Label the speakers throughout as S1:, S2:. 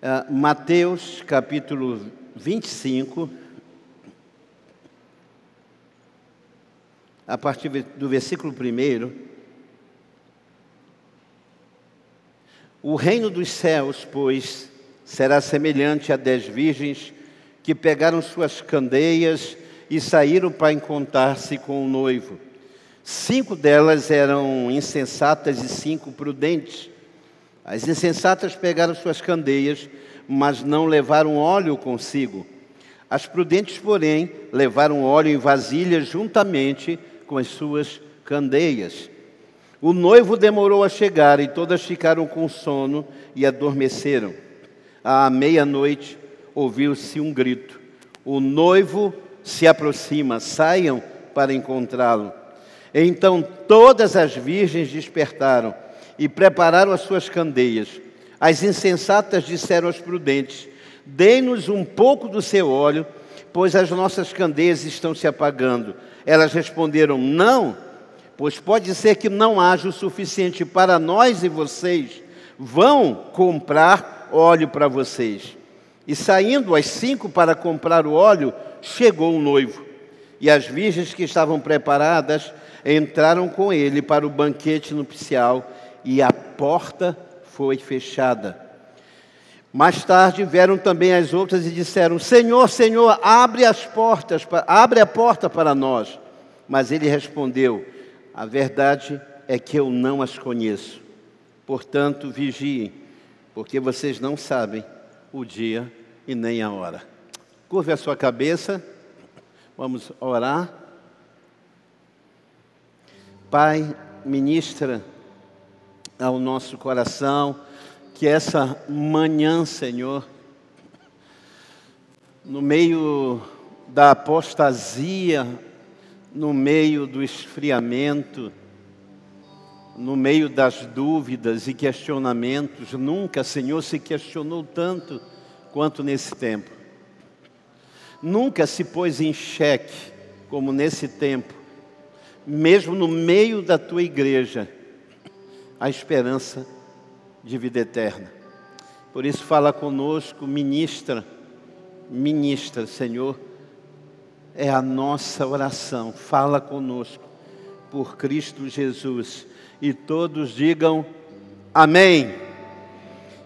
S1: Uh, Mateus capítulo 25, a partir do versículo 1. O reino dos céus, pois, será semelhante a dez virgens que pegaram suas candeias e saíram para encontrar-se com o noivo. Cinco delas eram insensatas e cinco prudentes. As insensatas pegaram suas candeias, mas não levaram óleo consigo. As prudentes, porém, levaram óleo em vasilhas juntamente com as suas candeias. O noivo demorou a chegar e todas ficaram com sono e adormeceram. À meia-noite ouviu-se um grito: O noivo se aproxima, saiam para encontrá-lo. Então todas as virgens despertaram e prepararam as suas candeias. As insensatas disseram aos prudentes: Dê-nos um pouco do seu óleo, pois as nossas candeias estão se apagando. Elas responderam: Não, pois pode ser que não haja o suficiente para nós e vocês. Vão comprar óleo para vocês. E saindo as cinco para comprar o óleo, chegou o noivo. E as virgens que estavam preparadas entraram com ele para o banquete nupcial e a porta foi fechada. Mais tarde vieram também as outras e disseram: Senhor, Senhor, abre as portas, abre a porta para nós. Mas ele respondeu: A verdade é que eu não as conheço. Portanto, vigiem, porque vocês não sabem o dia e nem a hora. Curve a sua cabeça, vamos orar. Pai, ministra ao nosso coração que essa manhã, Senhor, no meio da apostasia, no meio do esfriamento, no meio das dúvidas e questionamentos, nunca, Senhor, se questionou tanto quanto nesse tempo. Nunca se pôs em xeque como nesse tempo, mesmo no meio da tua igreja, a esperança de vida eterna. Por isso, fala conosco, ministra, ministra, Senhor, é a nossa oração. Fala conosco, por Cristo Jesus. E todos digam amém.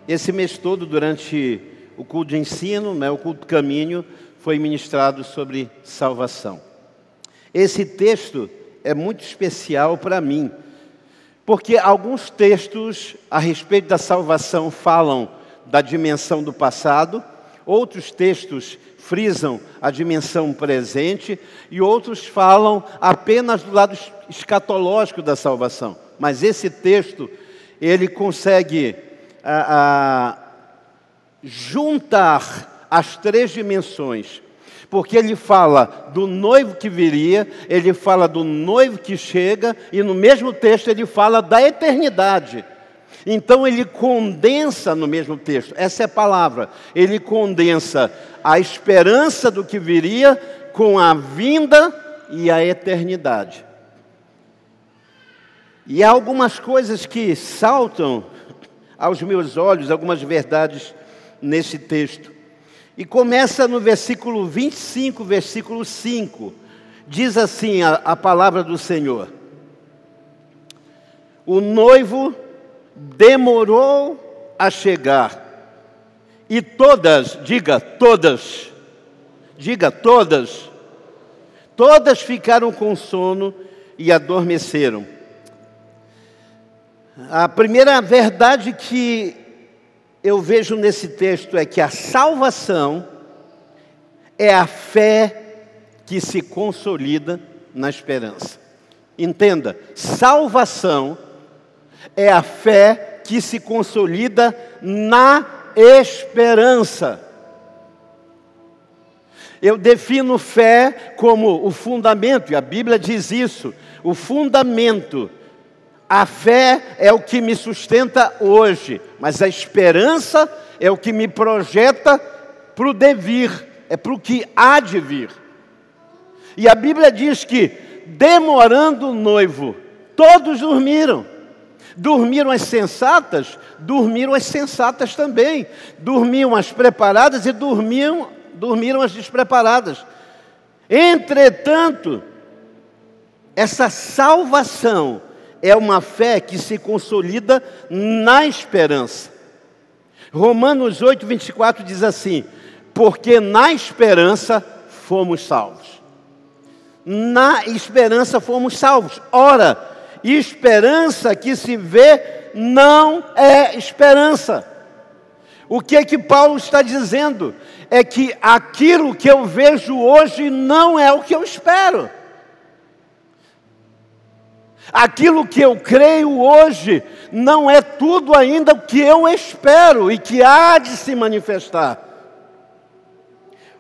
S1: Esse mês todo, durante o culto de ensino, né, o culto caminho, foi ministrado sobre salvação. Esse texto é muito especial para mim, porque alguns textos a respeito da salvação falam da dimensão do passado, outros textos frisam a dimensão presente e outros falam apenas do lado escatológico da salvação. Mas esse texto, ele consegue a, a, juntar as três dimensões porque ele fala do noivo que viria, ele fala do noivo que chega, e no mesmo texto ele fala da eternidade. Então ele condensa no mesmo texto, essa é a palavra, ele condensa a esperança do que viria com a vinda e a eternidade. E há algumas coisas que saltam aos meus olhos, algumas verdades nesse texto. E começa no versículo 25, versículo 5. Diz assim a, a palavra do Senhor: O noivo demorou a chegar, e todas, diga todas, diga todas, todas ficaram com sono e adormeceram. A primeira verdade que eu vejo nesse texto é que a salvação é a fé que se consolida na esperança. Entenda, salvação é a fé que se consolida na esperança. Eu defino fé como o fundamento, e a Bíblia diz isso, o fundamento a fé é o que me sustenta hoje, mas a esperança é o que me projeta para o devir, é para o que há de vir. E a Bíblia diz que, demorando o noivo, todos dormiram. Dormiram as sensatas, dormiram as sensatas também. Dormiam as preparadas e dormiam, dormiram as despreparadas. Entretanto, essa salvação é uma fé que se consolida na esperança. Romanos 8, 24 diz assim: Porque na esperança fomos salvos. Na esperança fomos salvos. Ora, esperança que se vê não é esperança. O que é que Paulo está dizendo? É que aquilo que eu vejo hoje não é o que eu espero. Aquilo que eu creio hoje não é tudo ainda o que eu espero e que há de se manifestar.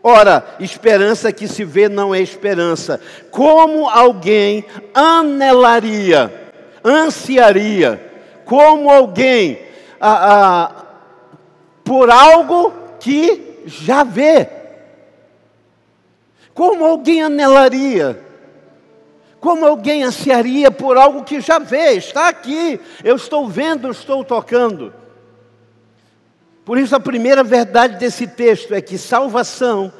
S1: Ora, esperança que se vê não é esperança. Como alguém anelaria, ansiaria, como alguém ah, ah, por algo que já vê. Como alguém anelaria, como alguém ansiaria por algo que já vê, está aqui, eu estou vendo, estou tocando. Por isso, a primeira verdade desse texto é que salvação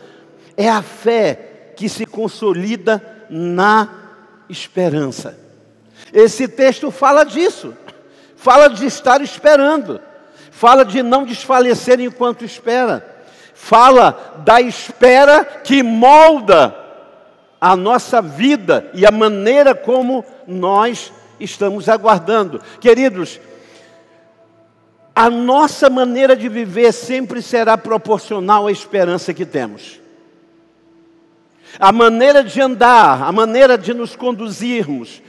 S1: é a fé que se consolida na esperança. Esse texto fala disso, fala de estar esperando, fala de não desfalecer enquanto espera, fala da espera que molda a nossa vida e a maneira como nós estamos aguardando. Queridos, a nossa maneira de viver sempre será proporcional à esperança que temos. A maneira de andar, a maneira de nos conduzirmos,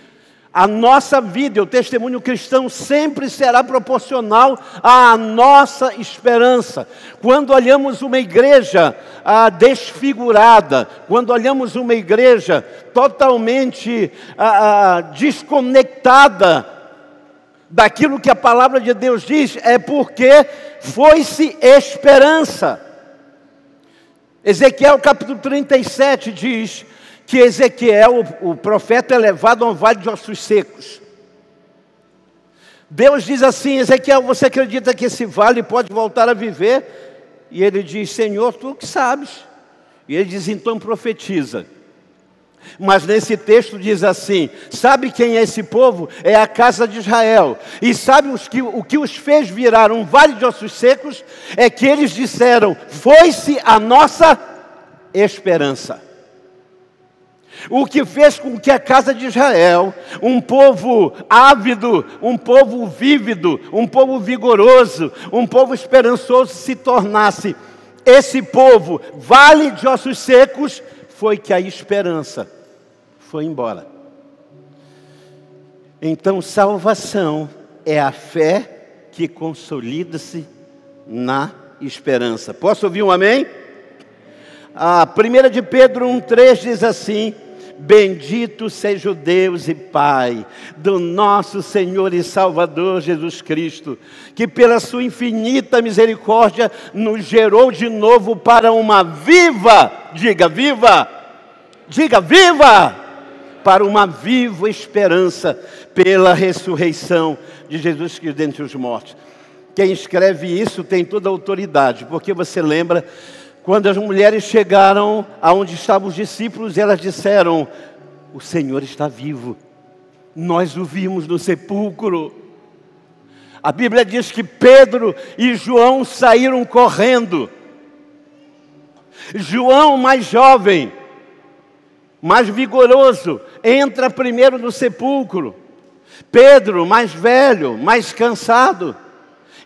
S1: a nossa vida, o testemunho cristão sempre será proporcional à nossa esperança. Quando olhamos uma igreja ah, desfigurada, quando olhamos uma igreja totalmente ah, ah, desconectada daquilo que a palavra de Deus diz, é porque foi-se esperança. Ezequiel capítulo 37 diz que Ezequiel, o, profeta, é levado a um vale de ossos secos. Deus diz assim: Ezequiel, você acredita que esse vale pode voltar a viver? E ele diz: Senhor, tu que sabes. E ele diz: então profetiza. Mas nesse texto diz assim: sabe quem é esse povo? É a casa de Israel. E sabe os que, o que os fez virar um vale de ossos secos? É que eles disseram: foi-se a nossa esperança. O que fez com que a casa de Israel, um povo ávido, um povo vívido, um povo vigoroso, um povo esperançoso, se tornasse esse povo, vale de ossos secos, foi que a esperança foi embora. Então, salvação é a fé que consolida-se na esperança. Posso ouvir um amém? A primeira de Pedro 1,3 diz assim: Bendito seja o Deus e Pai do nosso Senhor e Salvador Jesus Cristo, que pela sua infinita misericórdia nos gerou de novo para uma viva, diga viva, diga viva, para uma viva esperança pela ressurreição de Jesus Cristo dentre os mortos. Quem escreve isso tem toda a autoridade, porque você lembra quando as mulheres chegaram aonde estavam os discípulos, elas disseram: O Senhor está vivo. Nós o vimos no sepulcro. A Bíblia diz que Pedro e João saíram correndo. João, mais jovem, mais vigoroso, entra primeiro no sepulcro. Pedro, mais velho, mais cansado,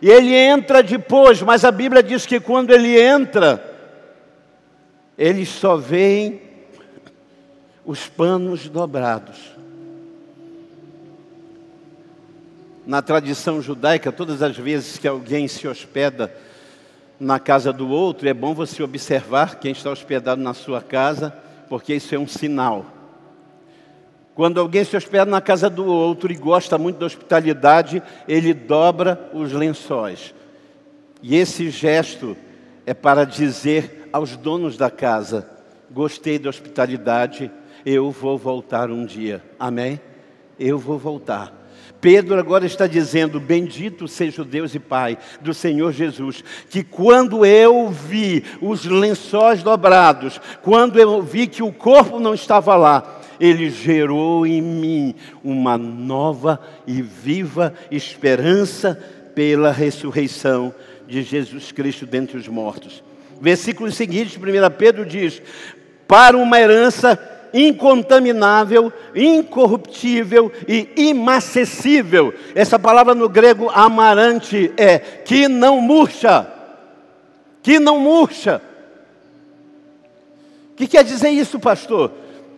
S1: e ele entra depois, mas a Bíblia diz que quando ele entra, eles só veem os panos dobrados. Na tradição judaica, todas as vezes que alguém se hospeda na casa do outro, é bom você observar quem está hospedado na sua casa, porque isso é um sinal. Quando alguém se hospeda na casa do outro e gosta muito da hospitalidade, ele dobra os lençóis. E esse gesto é para dizer aos donos da casa: gostei da hospitalidade, eu vou voltar um dia. Amém? Eu vou voltar. Pedro agora está dizendo: Bendito seja o Deus e Pai do Senhor Jesus, que quando eu vi os lençóis dobrados, quando eu vi que o corpo não estava lá, ele gerou em mim uma nova e viva esperança pela ressurreição de Jesus Cristo dentre os mortos. Versículo seguinte, 1 Pedro diz: Para uma herança incontaminável, incorruptível e imacessível. Essa palavra no grego amarante é que não murcha. Que não murcha. O que quer dizer isso, pastor?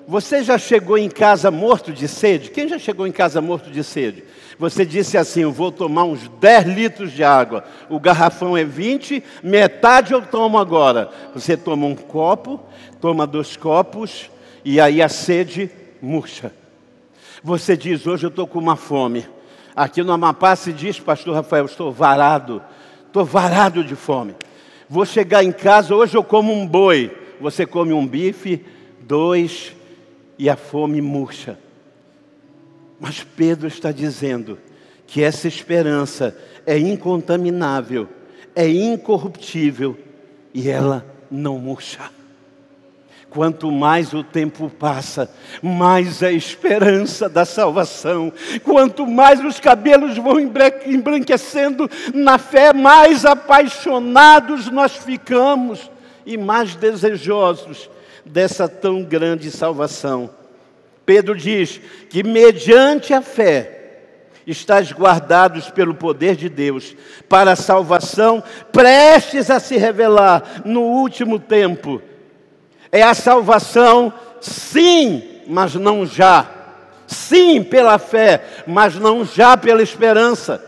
S1: Você já chegou em casa morto de sede? Quem já chegou em casa morto de sede? Você disse assim: Eu vou tomar uns 10 litros de água. O garrafão é 20, metade eu tomo agora. Você toma um copo, toma dois copos, e aí a sede murcha. Você diz, hoje eu estou com uma fome. Aqui no Amapá se diz, pastor Rafael, estou varado, estou varado de fome. Vou chegar em casa, hoje eu como um boi. Você come um bife, dois, e a fome murcha. Mas Pedro está dizendo que essa esperança é incontaminável, é incorruptível e ela não murcha. Quanto mais o tempo passa, mais a esperança da salvação. Quanto mais os cabelos vão embranquecendo na fé, mais apaixonados nós ficamos e mais desejosos dessa tão grande salvação. Pedro diz que, mediante a fé, estás guardados pelo poder de Deus para a salvação prestes a se revelar no último tempo é a salvação, sim, mas não já. Sim, pela fé, mas não já pela esperança.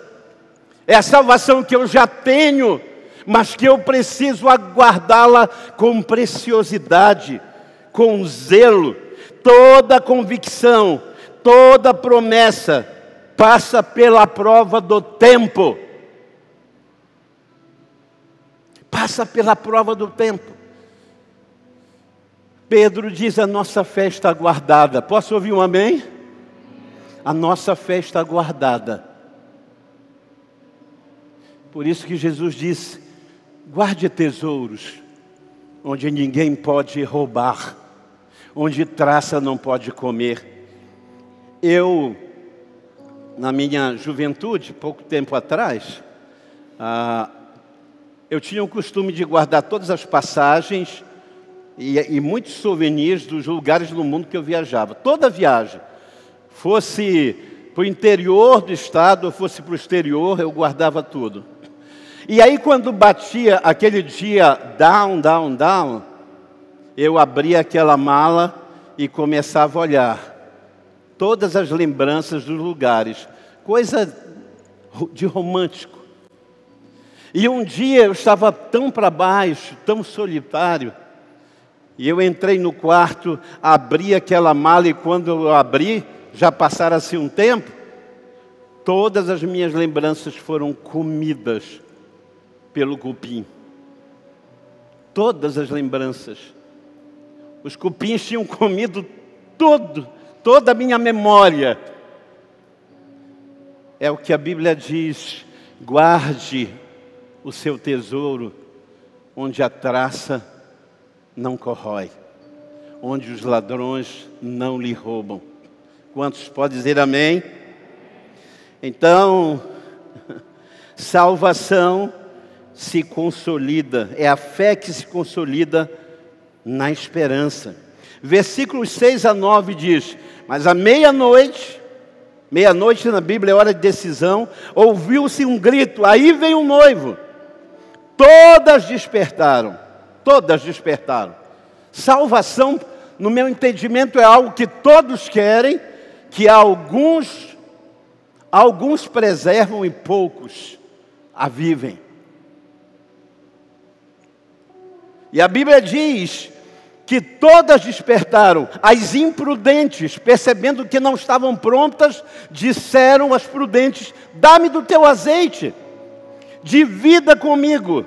S1: É a salvação que eu já tenho, mas que eu preciso aguardá-la com preciosidade, com zelo. Toda convicção, toda promessa passa pela prova do tempo. Passa pela prova do tempo. Pedro diz: a nossa fé está guardada. Posso ouvir um amém? A nossa fé está guardada. Por isso que Jesus disse: guarde tesouros, onde ninguém pode roubar, onde traça não pode comer. Eu, na minha juventude, pouco tempo atrás, ah, eu tinha o costume de guardar todas as passagens e, e muitos souvenirs dos lugares do mundo que eu viajava. Toda viagem, fosse para o interior do estado ou fosse para o exterior, eu guardava tudo. E aí, quando batia aquele dia down, down, down, eu abria aquela mala e começava a olhar todas as lembranças dos lugares, coisa de romântico. E um dia eu estava tão para baixo, tão solitário, e eu entrei no quarto, abri aquela mala e quando eu abri, já passara-se um tempo, todas as minhas lembranças foram comidas pelo cupim. Todas as lembranças. Os cupins tinham comido todo, toda a minha memória. É o que a Bíblia diz: guarde o seu tesouro onde a traça não corrói, onde os ladrões não lhe roubam. Quantos podem dizer amém? Então, salvação se consolida, é a fé que se consolida na esperança. Versículos 6 a 9 diz: Mas à meia-noite, meia-noite na Bíblia é hora de decisão, ouviu-se um grito, aí vem o noivo. Todas despertaram todas despertaram. Salvação, no meu entendimento, é algo que todos querem, que alguns alguns preservam e poucos a vivem. E a Bíblia diz que todas despertaram, as imprudentes, percebendo que não estavam prontas, disseram às prudentes: Dá-me do teu azeite, divida comigo.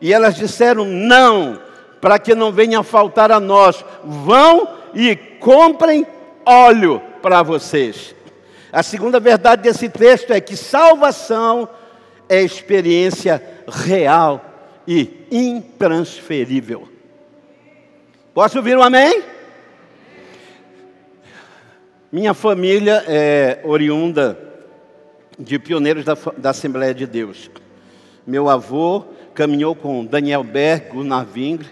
S1: E elas disseram: Não, para que não venha faltar a nós. Vão e comprem óleo para vocês. A segunda verdade desse texto é que salvação é experiência real e intransferível. Posso ouvir um amém? Minha família é oriunda de pioneiros da, da Assembleia de Deus. Meu avô caminhou com Daniel Berg, Gunnar Vingre.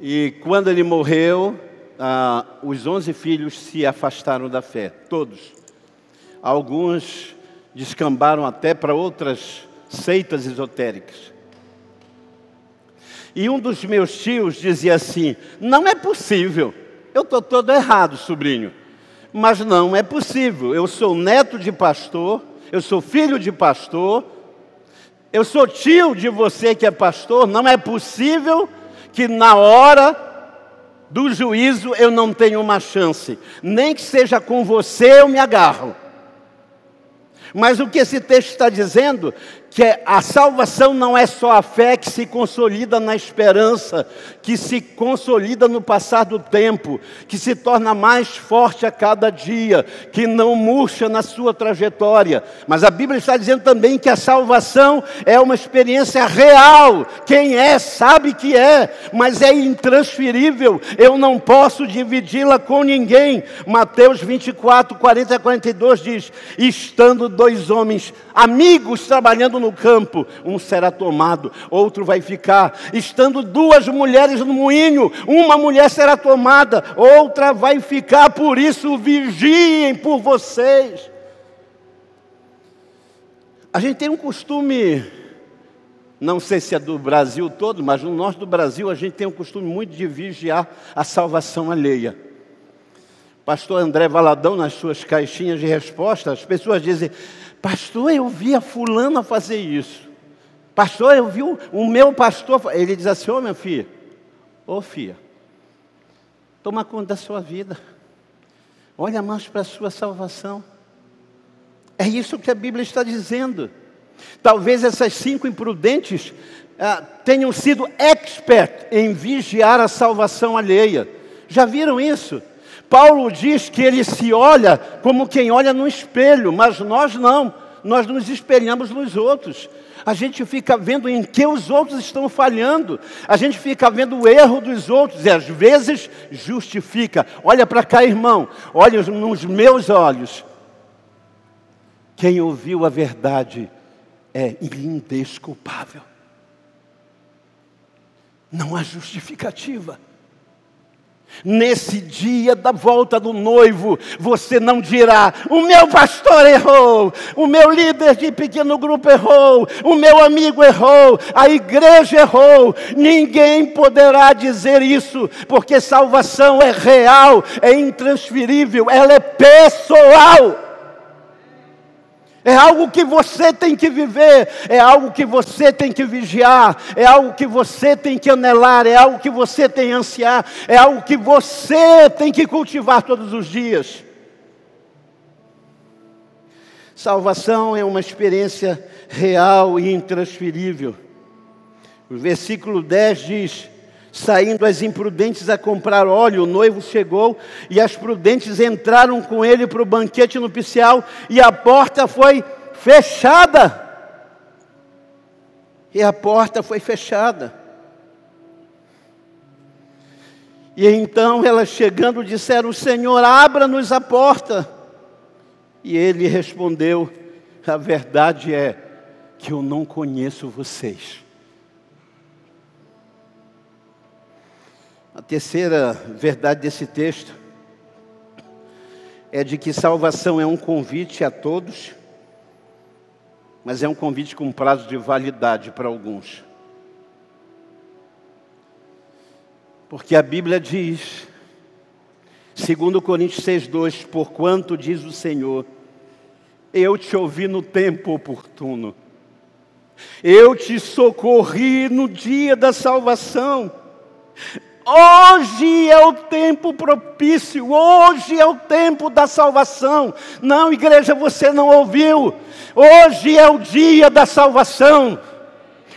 S1: E quando ele morreu, ah, os onze filhos se afastaram da fé, todos. Alguns descambaram até para outras seitas esotéricas. E um dos meus tios dizia assim: Não é possível, eu estou todo errado, sobrinho. Mas não é possível, eu sou neto de pastor, eu sou filho de pastor, eu sou tio de você que é pastor, não é possível que na hora do juízo eu não tenha uma chance, nem que seja com você eu me agarro. Mas o que esse texto está dizendo que a salvação não é só a fé que se consolida na esperança, que se consolida no passar do tempo, que se torna mais forte a cada dia, que não murcha na sua trajetória. Mas a Bíblia está dizendo também que a salvação é uma experiência real. Quem é, sabe que é, mas é intransferível. Eu não posso dividi-la com ninguém. Mateus 24, 40 a 42 diz: Estando dois homens amigos trabalhando no campo, um será tomado, outro vai ficar. Estando duas mulheres no moinho, uma mulher será tomada, outra vai ficar. Por isso, vigiem por vocês. A gente tem um costume, não sei se é do Brasil todo, mas no norte do Brasil a gente tem um costume muito de vigiar a salvação alheia. Pastor André Valadão, nas suas caixinhas de resposta, as pessoas dizem: Pastor, eu vi a fulana fazer isso. Pastor, eu vi o, o meu pastor. Ele diz assim: Ô oh, minha filha, ô oh, filha, toma conta da sua vida. Olha mais para a sua salvação. É isso que a Bíblia está dizendo. Talvez essas cinco imprudentes ah, tenham sido expert em vigiar a salvação alheia. Já viram isso? Paulo diz que ele se olha como quem olha no espelho, mas nós não, nós nos espelhamos nos outros. A gente fica vendo em que os outros estão falhando, a gente fica vendo o erro dos outros e às vezes justifica. Olha para cá, irmão, olha nos meus olhos. Quem ouviu a verdade é indesculpável. Não há justificativa. Nesse dia da volta do noivo, você não dirá: o meu pastor errou, o meu líder de pequeno grupo errou, o meu amigo errou, a igreja errou. Ninguém poderá dizer isso, porque salvação é real, é intransferível, ela é pessoal. É algo que você tem que viver, é algo que você tem que vigiar, é algo que você tem que anelar, é algo que você tem que ansiar, é algo que você tem que cultivar todos os dias. Salvação é uma experiência real e intransferível. O versículo 10 diz: Saindo as imprudentes a comprar óleo, o noivo chegou e as prudentes entraram com ele para o banquete nupcial e a porta foi fechada. E a porta foi fechada. E então elas chegando disseram: Senhor, abra-nos a porta. E ele respondeu: A verdade é que eu não conheço vocês. A terceira verdade desse texto é de que salvação é um convite a todos, mas é um convite com prazo de validade para alguns. Porque a Bíblia diz, segundo Coríntios 6:2, porquanto diz o Senhor, eu te ouvi no tempo oportuno. Eu te socorri no dia da salvação. Hoje é o tempo propício, hoje é o tempo da salvação. Não, igreja, você não ouviu. Hoje é o dia da salvação.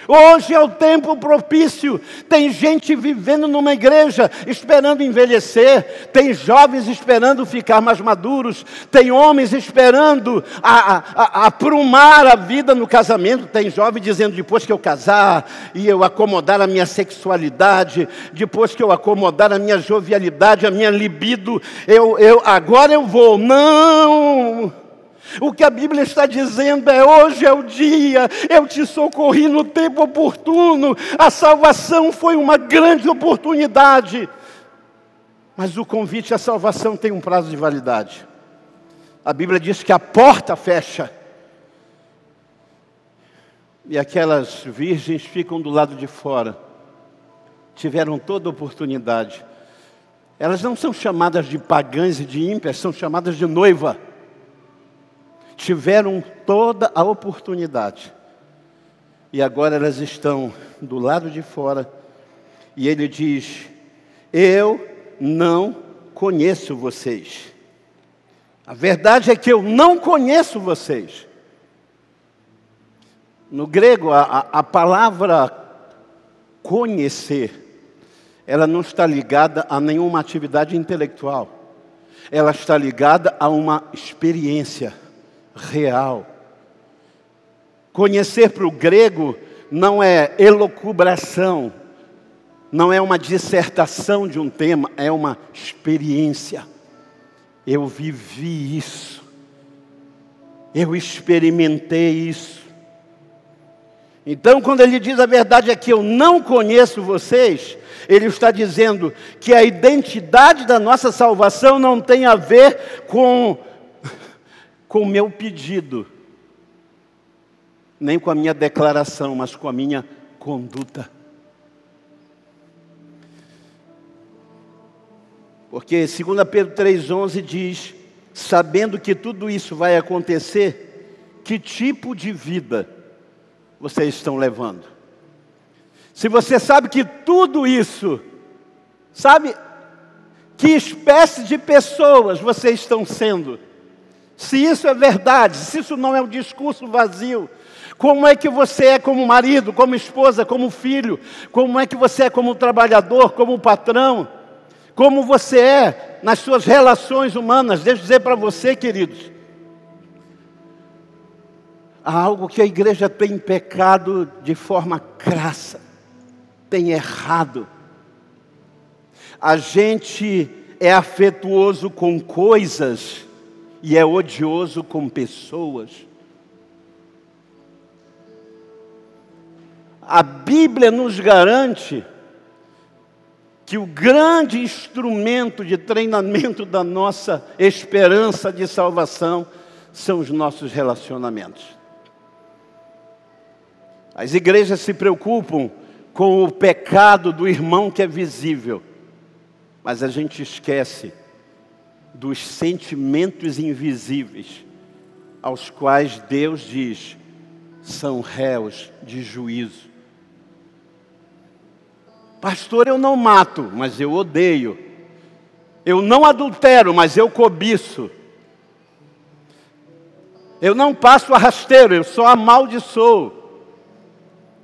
S1: Hoje é o tempo propício. Tem gente vivendo numa igreja esperando envelhecer, tem jovens esperando ficar mais maduros, tem homens esperando a, a, a, aprumar a vida no casamento, tem jovem dizendo depois que eu casar e eu acomodar a minha sexualidade, depois que eu acomodar a minha jovialidade, a minha libido, eu, eu agora eu vou. Não! O que a Bíblia está dizendo é: hoje é o dia, eu te socorri no tempo oportuno, a salvação foi uma grande oportunidade. Mas o convite à salvação tem um prazo de validade. A Bíblia diz que a porta fecha. E aquelas virgens ficam do lado de fora. Tiveram toda a oportunidade. Elas não são chamadas de pagãs e de ímpias, são chamadas de noiva tiveram toda a oportunidade. E agora elas estão do lado de fora. E ele diz: Eu não conheço vocês. A verdade é que eu não conheço vocês. No grego, a, a palavra conhecer, ela não está ligada a nenhuma atividade intelectual. Ela está ligada a uma experiência real. Conhecer para o grego não é elocubração, não é uma dissertação de um tema, é uma experiência. Eu vivi isso, eu experimentei isso. Então, quando ele diz a verdade é que eu não conheço vocês, ele está dizendo que a identidade da nossa salvação não tem a ver com com o meu pedido, nem com a minha declaração, mas com a minha conduta. Porque 2 Pedro 3,11 diz: sabendo que tudo isso vai acontecer, que tipo de vida vocês estão levando? Se você sabe que tudo isso, sabe que espécie de pessoas vocês estão sendo? Se isso é verdade, se isso não é um discurso vazio, como é que você é como marido, como esposa, como filho? Como é que você é como trabalhador, como patrão? Como você é nas suas relações humanas? Deixa eu dizer para você, queridos. Há algo que a igreja tem pecado de forma crassa, tem errado. A gente é afetuoso com coisas e é odioso com pessoas. A Bíblia nos garante que o grande instrumento de treinamento da nossa esperança de salvação são os nossos relacionamentos. As igrejas se preocupam com o pecado do irmão que é visível, mas a gente esquece dos sentimentos invisíveis, aos quais Deus diz são réus de juízo. Pastor, eu não mato, mas eu odeio. Eu não adultero, mas eu cobiço. Eu não passo a rasteiro, eu só amaldiçoo.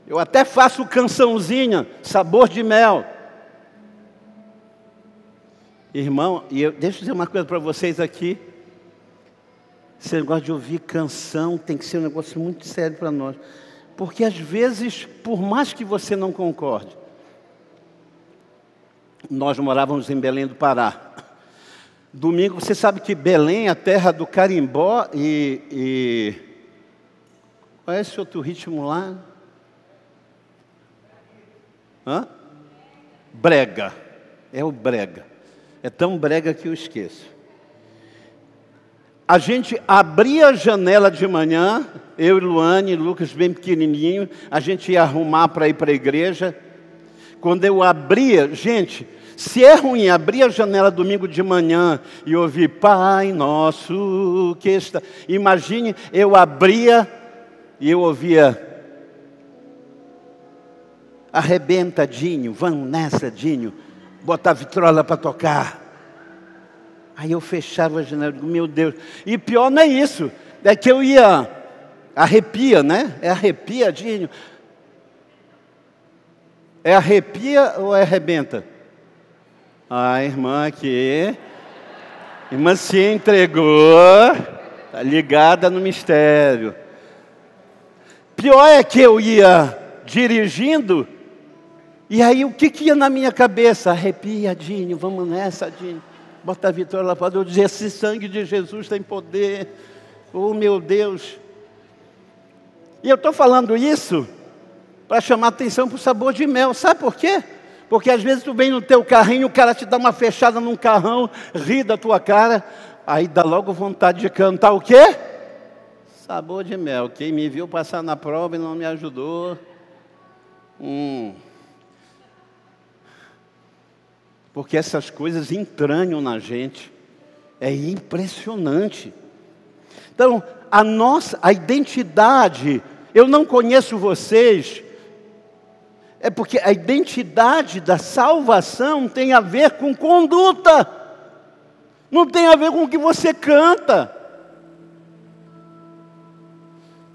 S1: Eu até faço cançãozinha, sabor de mel. Irmão, e eu, deixa eu dizer uma coisa para vocês aqui. Esse negócio de ouvir canção tem que ser um negócio muito sério para nós. Porque às vezes, por mais que você não concorde, nós morávamos em Belém do Pará. Domingo, você sabe que Belém é a terra do carimbó e, e... Qual é esse outro ritmo lá? Hã? Brega. É o brega. É tão brega que eu esqueço. A gente abria a janela de manhã, eu e Luane, Lucas bem pequenininho, a gente ia arrumar para ir para a igreja. Quando eu abria, gente, se é ruim abrir a janela domingo de manhã e ouvir Pai Nosso que está. Imagine, eu abria e eu ouvia Arrebenta, Dinho, vamos nessa, Dinho botar vitrola para tocar. Aí eu fechava a janela, meu Deus. E pior não é isso, é que eu ia, arrepia, né? É arrepiadinho. É arrepia ou é arrebenta? A irmã aqui, irmã se entregou, está ligada no mistério. Pior é que eu ia dirigindo, e aí o que, que ia na minha cabeça? Arrepia, Dinho, vamos nessa, Dinho. Bota a vitória lá para dizer: esse sangue de Jesus tem poder. Oh meu Deus. E eu estou falando isso para chamar atenção para o sabor de mel. Sabe por quê? Porque às vezes tu vem no teu carrinho, o cara te dá uma fechada num carrão, ri da tua cara, aí dá logo vontade de cantar o quê? Sabor de mel. Quem me viu passar na prova e não me ajudou. Hum. Porque essas coisas entranham na gente. É impressionante. Então, a nossa, a identidade, eu não conheço vocês, é porque a identidade da salvação tem a ver com conduta, não tem a ver com o que você canta,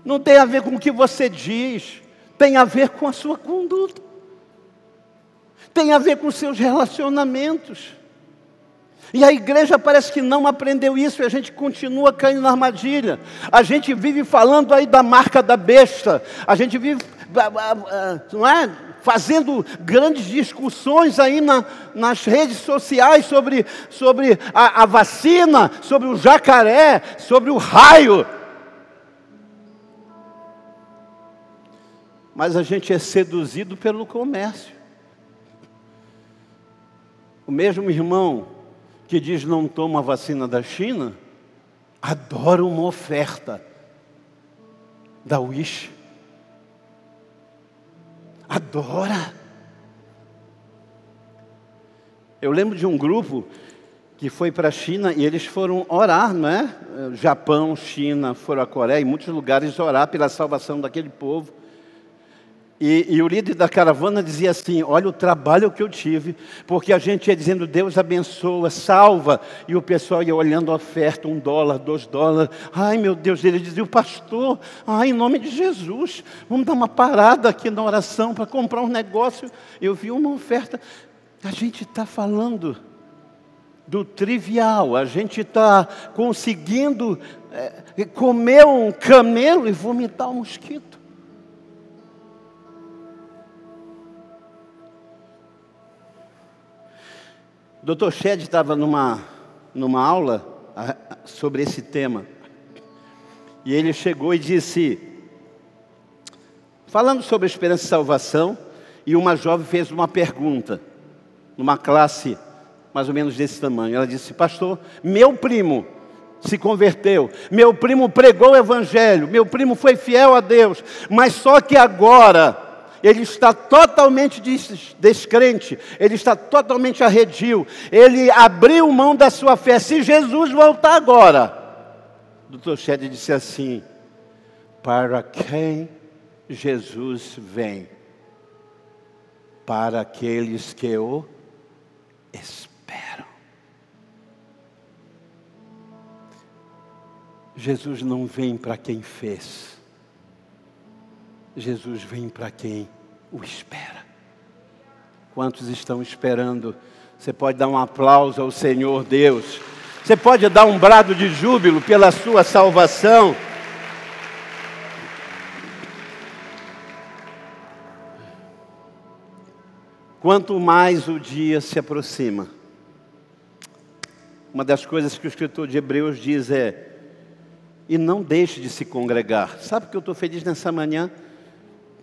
S1: não tem a ver com o que você diz, tem a ver com a sua conduta, tem a ver com seus relacionamentos. E a igreja parece que não aprendeu isso e a gente continua caindo na armadilha. A gente vive falando aí da marca da besta, a gente vive, não é? fazendo grandes discussões aí na, nas redes sociais sobre, sobre a, a vacina, sobre o jacaré, sobre o raio. Mas a gente é seduzido pelo comércio. O mesmo irmão que diz não toma a vacina da China, adora uma oferta da Wish adora. Eu lembro de um grupo que foi para a China e eles foram orar, não é? Japão, China, foram à Coreia, em muitos lugares orar pela salvação daquele povo. E, e, o líder da caravana dizia assim: Olha o trabalho que eu tive, porque a gente ia dizendo Deus abençoa, salva, e o pessoal ia olhando a oferta, um dólar, dois dólares. Ai meu Deus, ele dizia: O pastor, ai, em nome de Jesus, vamos dar uma parada aqui na oração para comprar um negócio. Eu vi uma oferta. A gente está falando do trivial, a gente está conseguindo é, comer um camelo e vomitar um mosquito. Dr. Shed estava numa, numa aula sobre esse tema. E ele chegou e disse, falando sobre a esperança e salvação, e uma jovem fez uma pergunta, numa classe mais ou menos desse tamanho. Ela disse: Pastor, meu primo se converteu, meu primo pregou o Evangelho, meu primo foi fiel a Deus, mas só que agora ele está totalmente descrente, ele está totalmente arredio, ele abriu mão da sua fé. Se Jesus voltar agora, Dr. Shed disse assim: Para quem Jesus vem? Para aqueles que o esperam. Jesus não vem para quem fez. Jesus vem para quem o espera. Quantos estão esperando? Você pode dar um aplauso ao Senhor Deus. Você pode dar um brado de júbilo pela sua salvação. Quanto mais o dia se aproxima, uma das coisas que o escritor de Hebreus diz é: e não deixe de se congregar. Sabe que eu estou feliz nessa manhã?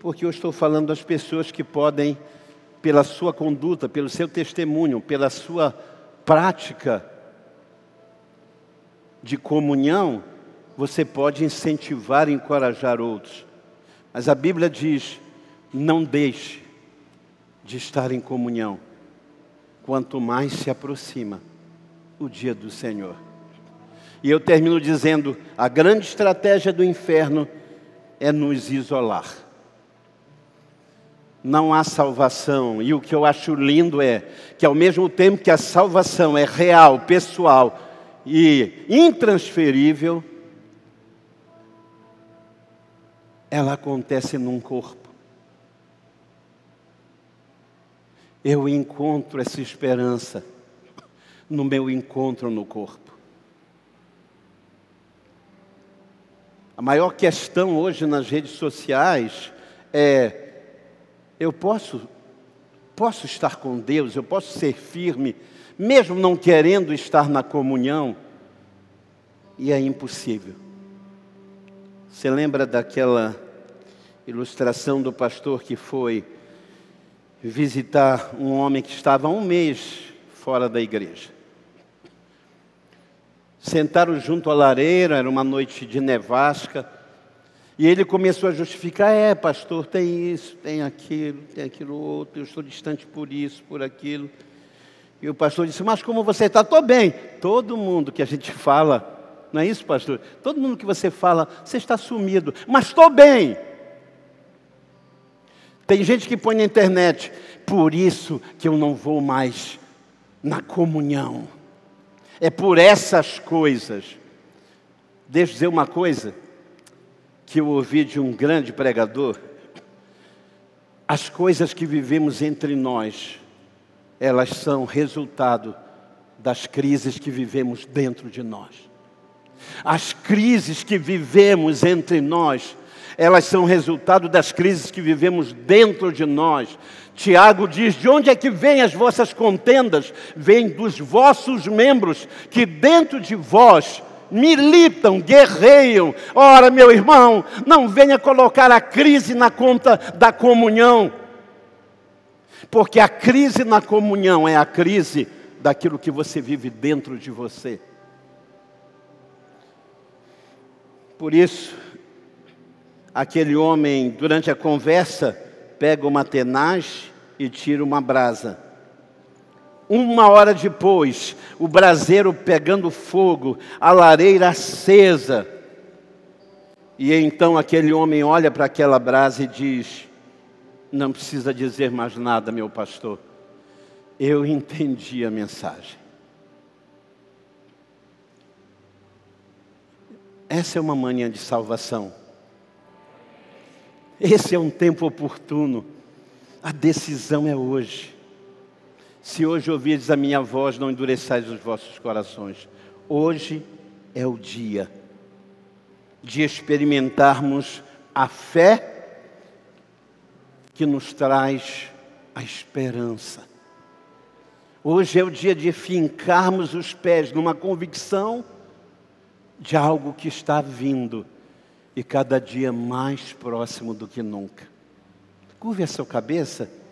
S1: Porque eu estou falando das pessoas que podem, pela sua conduta, pelo seu testemunho, pela sua prática de comunhão, você pode incentivar e encorajar outros. Mas a Bíblia diz: não deixe de estar em comunhão, quanto mais se aproxima o dia do Senhor. E eu termino dizendo: a grande estratégia do inferno é nos isolar não há salvação. E o que eu acho lindo é que, ao mesmo tempo que a salvação é real, pessoal e intransferível, ela acontece num corpo. eu encontro essa esperança no meu encontro no corpo. A maior questão hoje nas redes sociais é: eu posso, posso estar com Deus, eu posso ser firme, mesmo não querendo estar na comunhão, e é impossível. Você lembra daquela ilustração do pastor que foi visitar um homem que estava um mês fora da igreja? Sentaram junto à lareira, era uma noite de nevasca, e ele começou a justificar: é, pastor, tem isso, tem aquilo, tem aquilo outro, eu estou distante por isso, por aquilo. E o pastor disse: Mas como você está? Estou bem. Todo mundo que a gente fala, não é isso, pastor? Todo mundo que você fala, você está sumido, mas estou bem. Tem gente que põe na internet, por isso que eu não vou mais na comunhão. É por essas coisas. Deixa eu dizer uma coisa que eu ouvi de um grande pregador. As coisas que vivemos entre nós, elas são resultado das crises que vivemos dentro de nós. As crises que vivemos entre nós, elas são resultado das crises que vivemos dentro de nós. Tiago diz: De onde é que vêm as vossas contendas? Vêm dos vossos membros, que dentro de vós militam, guerreiam. Ora, meu irmão, não venha colocar a crise na conta da comunhão, porque a crise na comunhão é a crise daquilo que você vive dentro de você. Por isso, aquele homem, durante a conversa, pega uma tenaz e tira uma brasa. Uma hora depois, o braseiro pegando fogo, a lareira acesa. E então aquele homem olha para aquela brasa e diz: Não precisa dizer mais nada, meu pastor. Eu entendi a mensagem. Essa é uma manhã de salvação. Esse é um tempo oportuno. A decisão é hoje. Se hoje ouvirdes a minha voz, não endureçais os vossos corações. Hoje é o dia de experimentarmos a fé que nos traz a esperança. Hoje é o dia de fincarmos os pés numa convicção de algo que está vindo e cada dia mais próximo do que nunca. Curve a sua cabeça.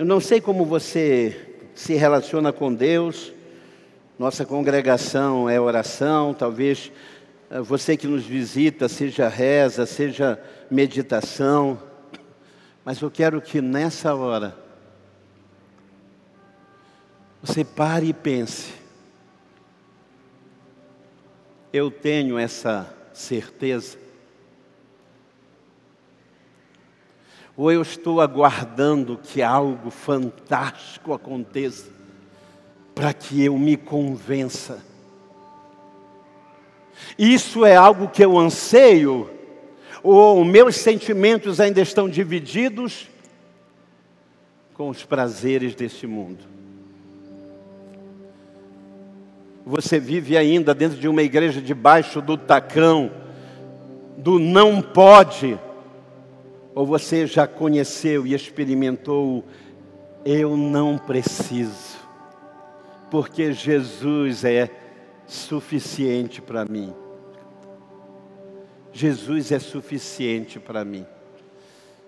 S1: Eu não sei como você se relaciona com Deus. Nossa congregação é oração, talvez eh, você que nos visita, seja reza, seja meditação. Mas eu quero que nessa hora você pare e pense. Eu tenho essa certeza? Ou eu estou aguardando que algo fantástico aconteça para que eu me convença? Isso é algo que eu anseio? Ou meus sentimentos ainda estão divididos com os prazeres deste mundo? Você vive ainda dentro de uma igreja debaixo do tacão, do não pode, ou você já conheceu e experimentou, eu não preciso, porque Jesus é suficiente para mim. Jesus é suficiente para mim.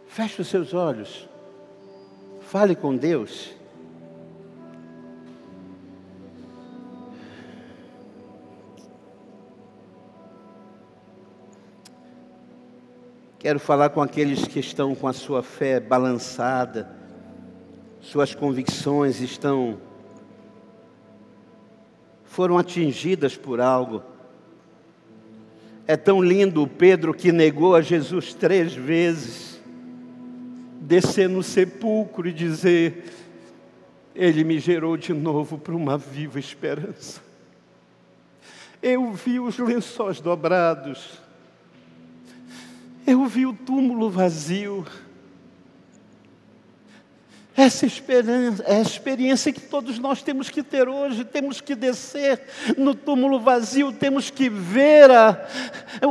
S1: Feche os seus olhos, fale com Deus. Quero falar com aqueles que estão com a sua fé balançada, suas convicções estão foram atingidas por algo. É tão lindo o Pedro que negou a Jesus três vezes, descer no sepulcro e dizer: Ele me gerou de novo para uma viva esperança. Eu vi os lençóis dobrados, eu vi o túmulo vazio. Essa experiência, é a experiência que todos nós temos que ter hoje. Temos que descer no túmulo vazio, temos que ver a,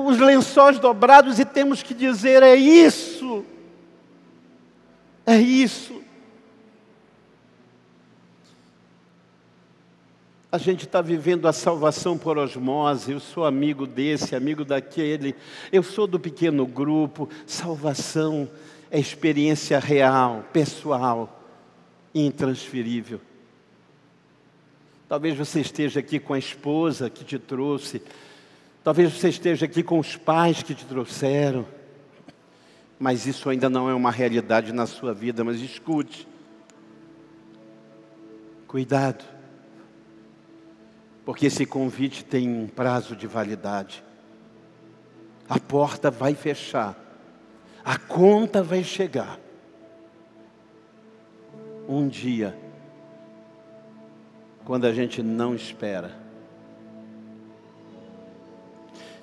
S1: os lençóis dobrados e temos que dizer: é isso, é isso. A gente está vivendo a salvação por osmose. Eu sou amigo desse, amigo daquele. Eu sou do pequeno grupo. Salvação é experiência real, pessoal, intransferível. Talvez você esteja aqui com a esposa que te trouxe. Talvez você esteja aqui com os pais que te trouxeram. Mas isso ainda não é uma realidade na sua vida. Mas escute. Cuidado porque esse convite tem um prazo de validade. A porta vai fechar, a conta vai chegar. Um dia, quando a gente não espera.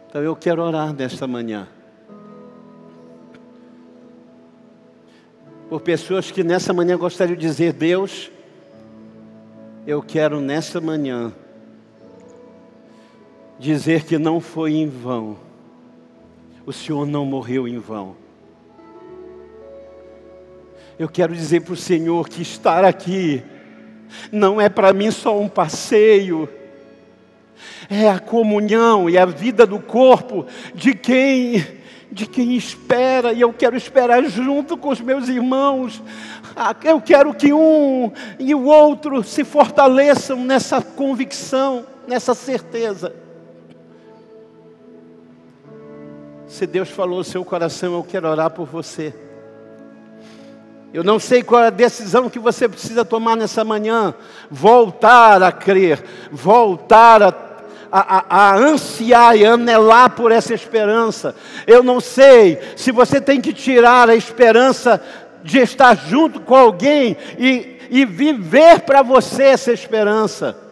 S1: Então eu quero orar nesta manhã. Por pessoas que nessa manhã gostariam de dizer: Deus, eu quero nessa manhã dizer que não foi em vão. O Senhor não morreu em vão. Eu quero dizer para o Senhor que estar aqui não é para mim só um passeio, é a comunhão e a vida do corpo de quem de quem espera, e eu quero esperar junto com os meus irmãos. Ah, eu quero que um e o outro se fortaleçam nessa convicção, nessa certeza. Se Deus falou no seu coração, eu quero orar por você. Eu não sei qual é a decisão que você precisa tomar nessa manhã. Voltar a crer, voltar a, a, a, ansiar e anelar por essa esperança. Eu não sei se você tem que tirar a esperança de estar junto com alguém e, e viver para você essa esperança.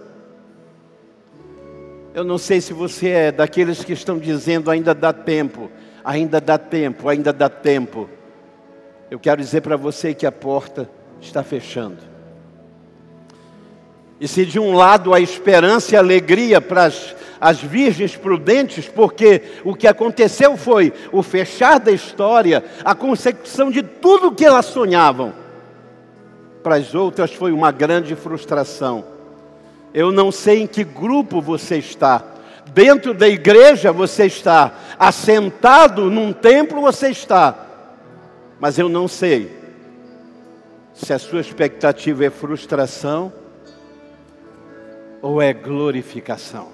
S1: Eu não sei se você é daqueles que estão dizendo ainda dá tempo, ainda dá tempo, ainda dá tempo. Eu quero dizer para você que a porta está fechando. E se de um lado a esperança e a alegria para as, as virgens prudentes, porque o que aconteceu foi o fechar da história, a consecução de tudo o que elas sonhavam. Para as outras foi uma grande frustração eu não sei em que grupo você está. Dentro da igreja você está, assentado num templo você está. Mas eu não sei se a sua expectativa é frustração ou é glorificação.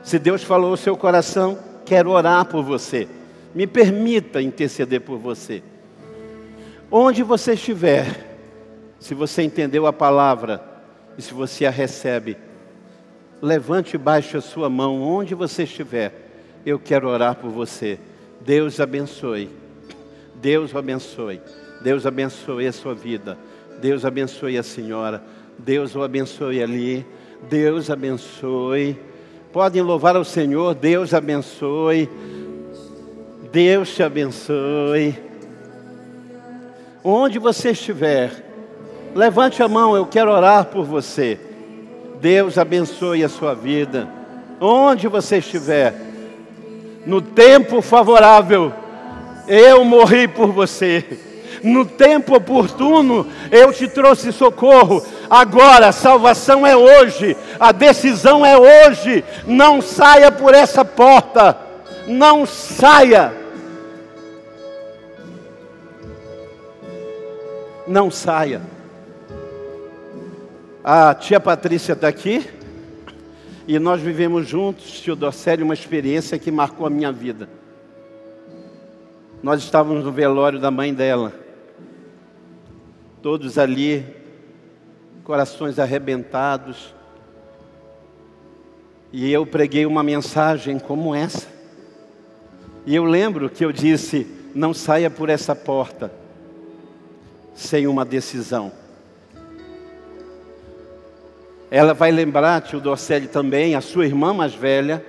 S1: Se Deus falou ao seu coração, quero orar por você. Me permita interceder por você. Onde você estiver, se você entendeu a palavra, e se você a recebe, levante e baixe a sua mão onde você estiver. Eu quero orar por você. Deus abençoe. Deus abençoe. Deus abençoe a sua vida. Deus abençoe a senhora. Deus o abençoe ali. Deus abençoe. Podem louvar ao Senhor. Deus abençoe. Deus te abençoe. Onde você estiver, Levante a mão, eu quero orar por você. Deus abençoe a sua vida. Onde você estiver, no tempo favorável, eu morri por você. No tempo oportuno, eu te trouxe socorro. Agora, a salvação é hoje, a decisão é hoje. Não saia por essa porta. Não saia. Não saia. A tia Patrícia está aqui e nós vivemos juntos, tio Docélio, uma experiência que marcou a minha vida. Nós estávamos no velório da mãe dela, todos ali, corações arrebentados, e eu preguei uma mensagem como essa. E eu lembro que eu disse: não saia por essa porta sem uma decisão. Ela vai lembrar, tio Dorcelli também, a sua irmã mais velha.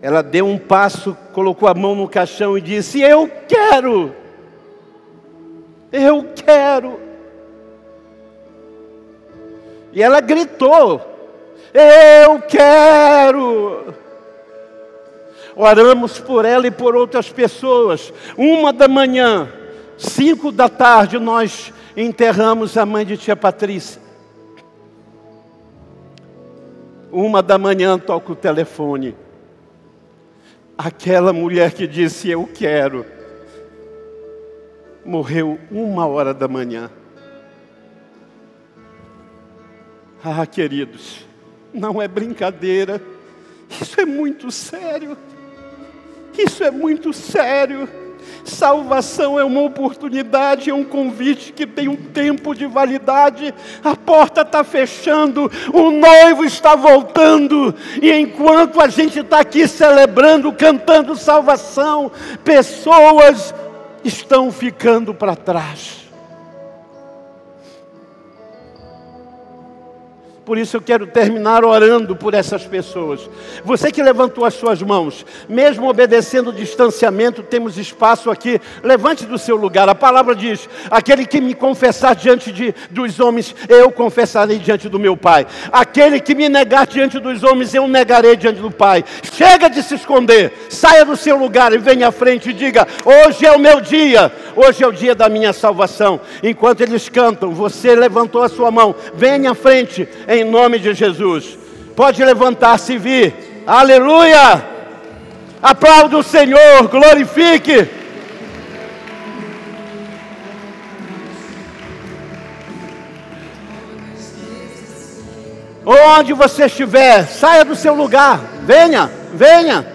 S1: Ela deu um passo, colocou a mão no caixão e disse: Eu quero. Eu quero. E ela gritou: Eu quero. Oramos por ela e por outras pessoas. Uma da manhã, cinco da tarde, nós enterramos a mãe de tia Patrícia. Uma da manhã toca o telefone. Aquela mulher que disse eu quero, morreu uma hora da manhã. Ah, queridos, não é brincadeira, isso é muito sério. Isso é muito sério. Salvação é uma oportunidade, é um convite que tem um tempo de validade. A porta está fechando, o noivo está voltando, e enquanto a gente está aqui celebrando, cantando salvação, pessoas estão ficando para trás. Por isso eu quero terminar orando por essas pessoas. Você que levantou as suas mãos, mesmo obedecendo o distanciamento, temos espaço aqui. Levante do seu lugar. A palavra diz: aquele que me confessar diante de, dos homens, eu confessarei diante do meu Pai. Aquele que me negar diante dos homens, eu negarei diante do Pai. Chega de se esconder, saia do seu lugar e venha à frente e diga: hoje é o meu dia, hoje é o dia da minha salvação. Enquanto eles cantam, você levantou a sua mão, venha à frente em nome de Jesus. Pode levantar-se e vir. Aleluia! Aplauda o Senhor, glorifique. Onde você estiver, saia do seu lugar. Venha, venha.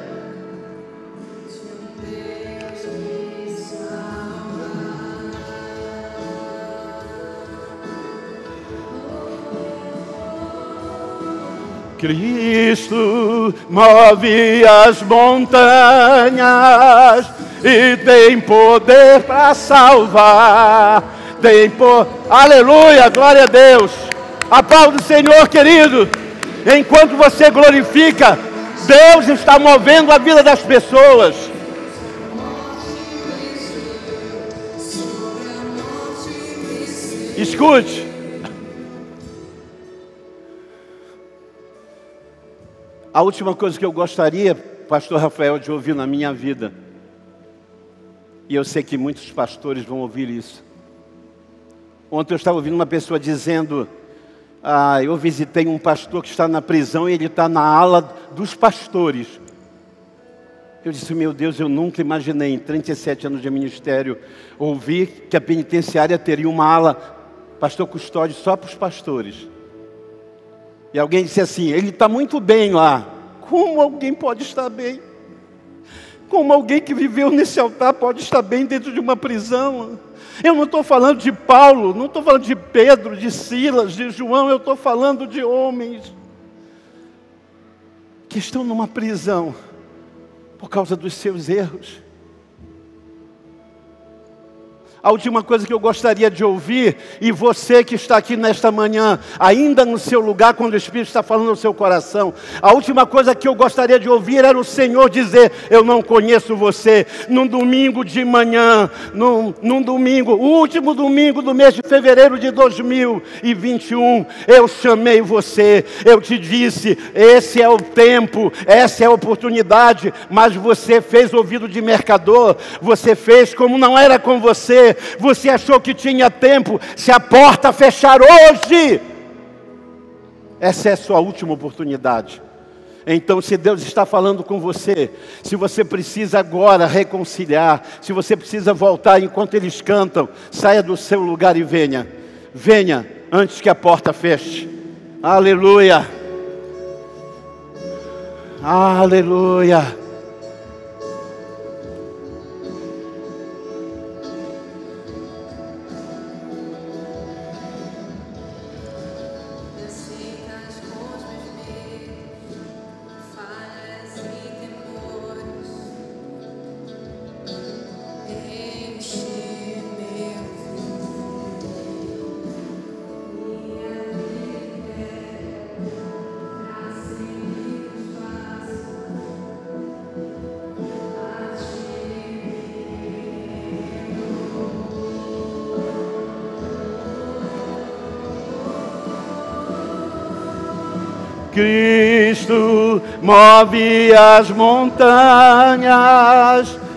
S1: Cristo move as montanhas e tem poder para salvar. Tem por... Aleluia, glória a Deus. Aplaude o Senhor, querido. Enquanto você glorifica, Deus está movendo a vida das pessoas. Escute. A última coisa que eu gostaria, pastor Rafael, de ouvir na minha vida, e eu sei que muitos pastores vão ouvir isso. Ontem eu estava ouvindo uma pessoa dizendo: ah, Eu visitei um pastor que está na prisão e ele está na ala dos pastores. Eu disse: Meu Deus, eu nunca imaginei, em 37 anos de ministério, ouvir que a penitenciária teria uma ala, pastor custódio, só para os pastores. E alguém disse assim: ele está muito bem lá. Como alguém pode estar bem? Como alguém que viveu nesse altar pode estar bem dentro de uma prisão? Eu não estou falando de Paulo, não estou falando de Pedro, de Silas, de João, eu estou falando de homens que estão numa prisão por causa dos seus erros. A última coisa que eu gostaria de ouvir, e você que está aqui nesta manhã, ainda no seu lugar, quando o Espírito está falando no seu coração, a última coisa que eu gostaria de ouvir era o Senhor dizer: Eu não conheço você. Num domingo de manhã, num, num domingo, o último domingo do mês de fevereiro de 2021, eu chamei você, eu te disse: Esse é o tempo, essa é a oportunidade, mas você fez ouvido de mercador, você fez como não era com você você achou que tinha tempo, se a porta fechar hoje, essa é a sua última oportunidade. Então, se Deus está falando com você, se você precisa agora reconciliar, se você precisa voltar enquanto eles cantam, saia do seu lugar e venha. Venha antes que a porta feche. Aleluia. Aleluia. Cristo move as montanhas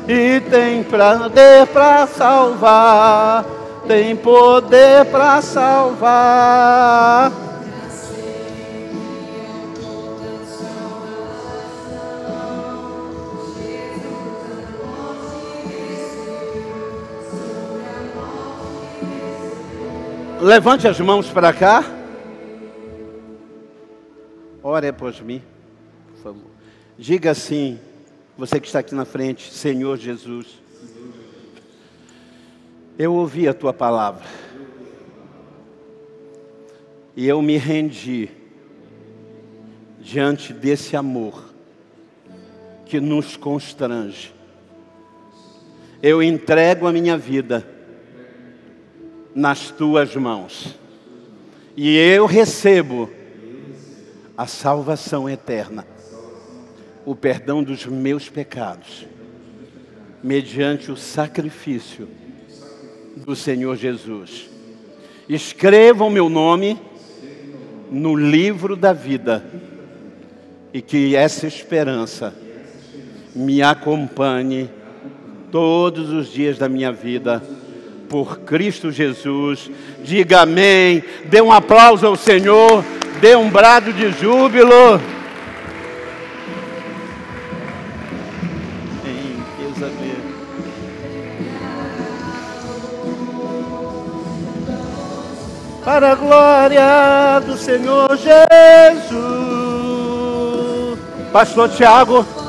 S1: e tem poder para salvar, tem poder para salvar. Levante as mãos para cá. Ore por mim, por favor. Diga assim, você que está aqui na frente, Senhor Jesus. Eu ouvi a tua palavra. E eu me rendi diante desse amor que nos constrange. Eu entrego a minha vida nas tuas mãos. E eu recebo a salvação eterna, o perdão dos meus pecados, mediante o sacrifício do Senhor Jesus. Escreva o meu nome no livro da vida e que essa esperança me acompanhe todos os dias da minha vida por Cristo Jesus. Diga amém. Dê um aplauso ao Senhor. Dê um brado de júbilo. Para a glória do Senhor Jesus. Pastor Tiago.